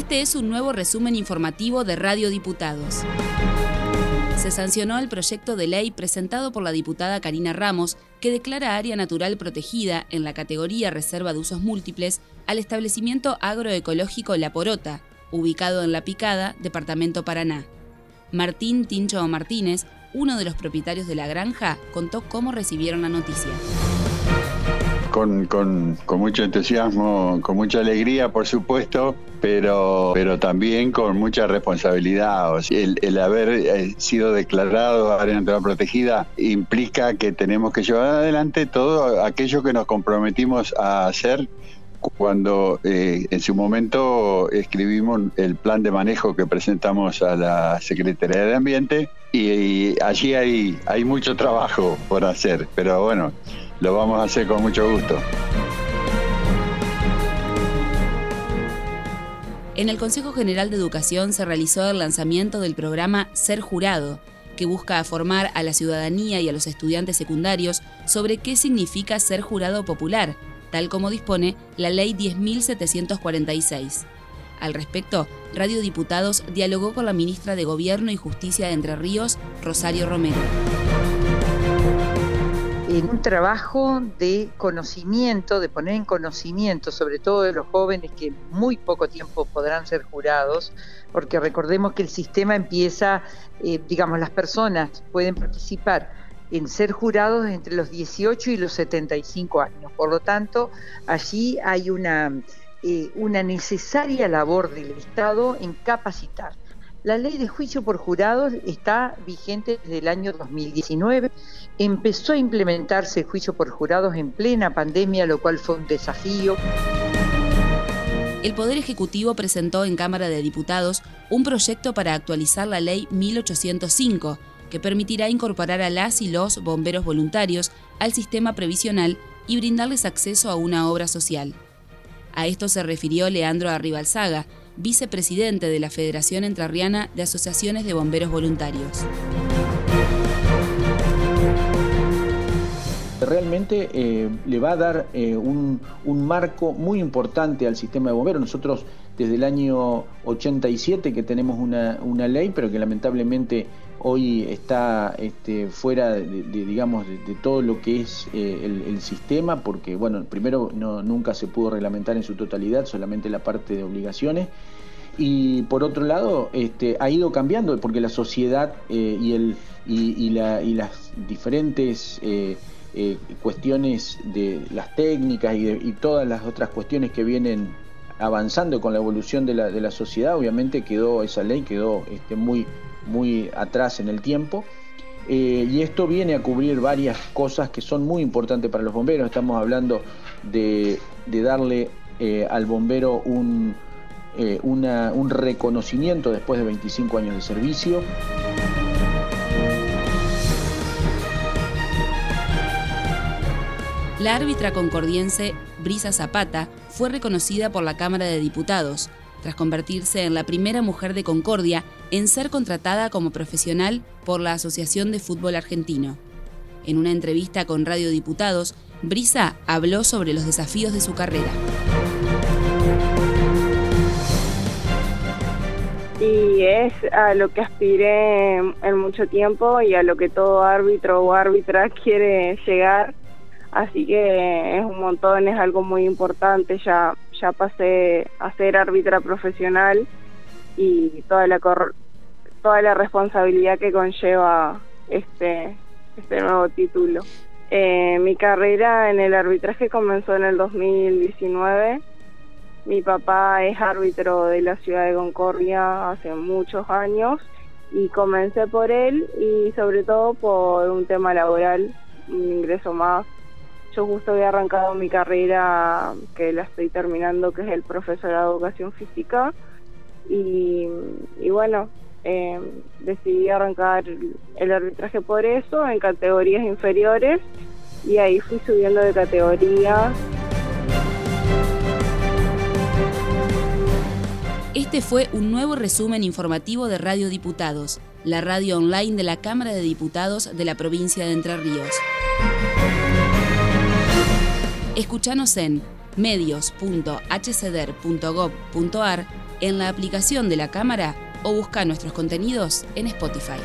Este es un nuevo resumen informativo de Radio Diputados. Se sancionó el proyecto de ley presentado por la diputada Karina Ramos que declara área natural protegida en la categoría Reserva de Usos Múltiples al establecimiento agroecológico La Porota, ubicado en La Picada, Departamento Paraná. Martín Tincho Martínez, uno de los propietarios de la granja, contó cómo recibieron la noticia con, con, con, mucho entusiasmo, con mucha alegría, por supuesto, pero, pero también con mucha responsabilidad. el, el, haber eh, sido declarado área natural protegida implica que tenemos que llevar adelante todo aquello que nos comprometimos a hacer cuando eh, en su momento escribimos el plan de manejo que presentamos a la Secretaría de Ambiente y, y allí hay, hay mucho trabajo por hacer, pero bueno, lo vamos a hacer con mucho gusto. En el Consejo General de Educación se realizó el lanzamiento del programa Ser Jurado, que busca formar a la ciudadanía y a los estudiantes secundarios sobre qué significa ser jurado popular, tal como dispone la Ley 10.746. Al respecto, Radio Diputados dialogó con la ministra de Gobierno y Justicia de Entre Ríos, Rosario Romero en un trabajo de conocimiento, de poner en conocimiento, sobre todo de los jóvenes que muy poco tiempo podrán ser jurados, porque recordemos que el sistema empieza, eh, digamos, las personas pueden participar en ser jurados entre los 18 y los 75 años. Por lo tanto, allí hay una, eh, una necesaria labor del Estado en capacitar. La ley de juicio por jurados está vigente desde el año 2019. Empezó a implementarse el juicio por jurados en plena pandemia, lo cual fue un desafío. El Poder Ejecutivo presentó en Cámara de Diputados un proyecto para actualizar la ley 1805, que permitirá incorporar a las y los bomberos voluntarios al sistema previsional y brindarles acceso a una obra social. A esto se refirió Leandro Arribalzaga, vicepresidente de la Federación Entrerriana de Asociaciones de Bomberos Voluntarios. Realmente eh, le va a dar eh, un, marco muy importante al sistema de bomberos. Nosotros desde el año 87 que tenemos una, ley, pero que lamentablemente hoy está este, fuera de, digamos, de, todo lo que es eh, el, sistema, porque bueno, primero no, nunca se pudo reglamentar en su totalidad, solamente la parte de obligaciones. Y por otro lado, este, ha ido cambiando, porque la sociedad eh, y, el, y, las diferentes eh, cuestiones de las técnicas y, todas las otras cuestiones que vienen avanzando con la evolución de la, de la sociedad, obviamente quedó esa ley quedó este, muy, muy atrás en el tiempo. Eh, y esto viene a cubrir varias cosas que son muy importantes para los bomberos. Estamos hablando de, darle eh, al bombero un, eh, un reconocimiento después de 25 años de servicio. La árbitra concordiense Brisa Zapata fue reconocida por la Cámara de Diputados tras convertirse en la primera mujer de Concordia en ser contratada como profesional por la Asociación de Fútbol Argentino. En una entrevista con Radio Diputados, Brisa habló sobre los desafíos de su carrera. Y es a lo que aspiré en mucho tiempo y a lo que todo árbitro o árbitra quiere llegar. Así que es un montón, es algo muy importante. Ya ya pasé a ser árbitra profesional y toda la toda la responsabilidad que conlleva este este nuevo título. Eh, mi carrera en el arbitraje comenzó en el 2019. Mi papá es árbitro de la ciudad de Concordia hace muchos años y comencé por él y sobre todo por un tema laboral, un ingreso más yo justo había arrancado mi carrera, que la estoy terminando, que es el profesorado de educación física. Y, bueno, eh, decidí arrancar el arbitraje por eso, en categorías inferiores. Y ahí fui subiendo de categoría. Este fue un nuevo resumen informativo de Radio Diputados, la radio online de la Cámara de Diputados de la provincia de Entre Ríos. Escuchanos en medios.hcder.gov.ar en la aplicación de la cámara o busca nuestros contenidos en Spotify.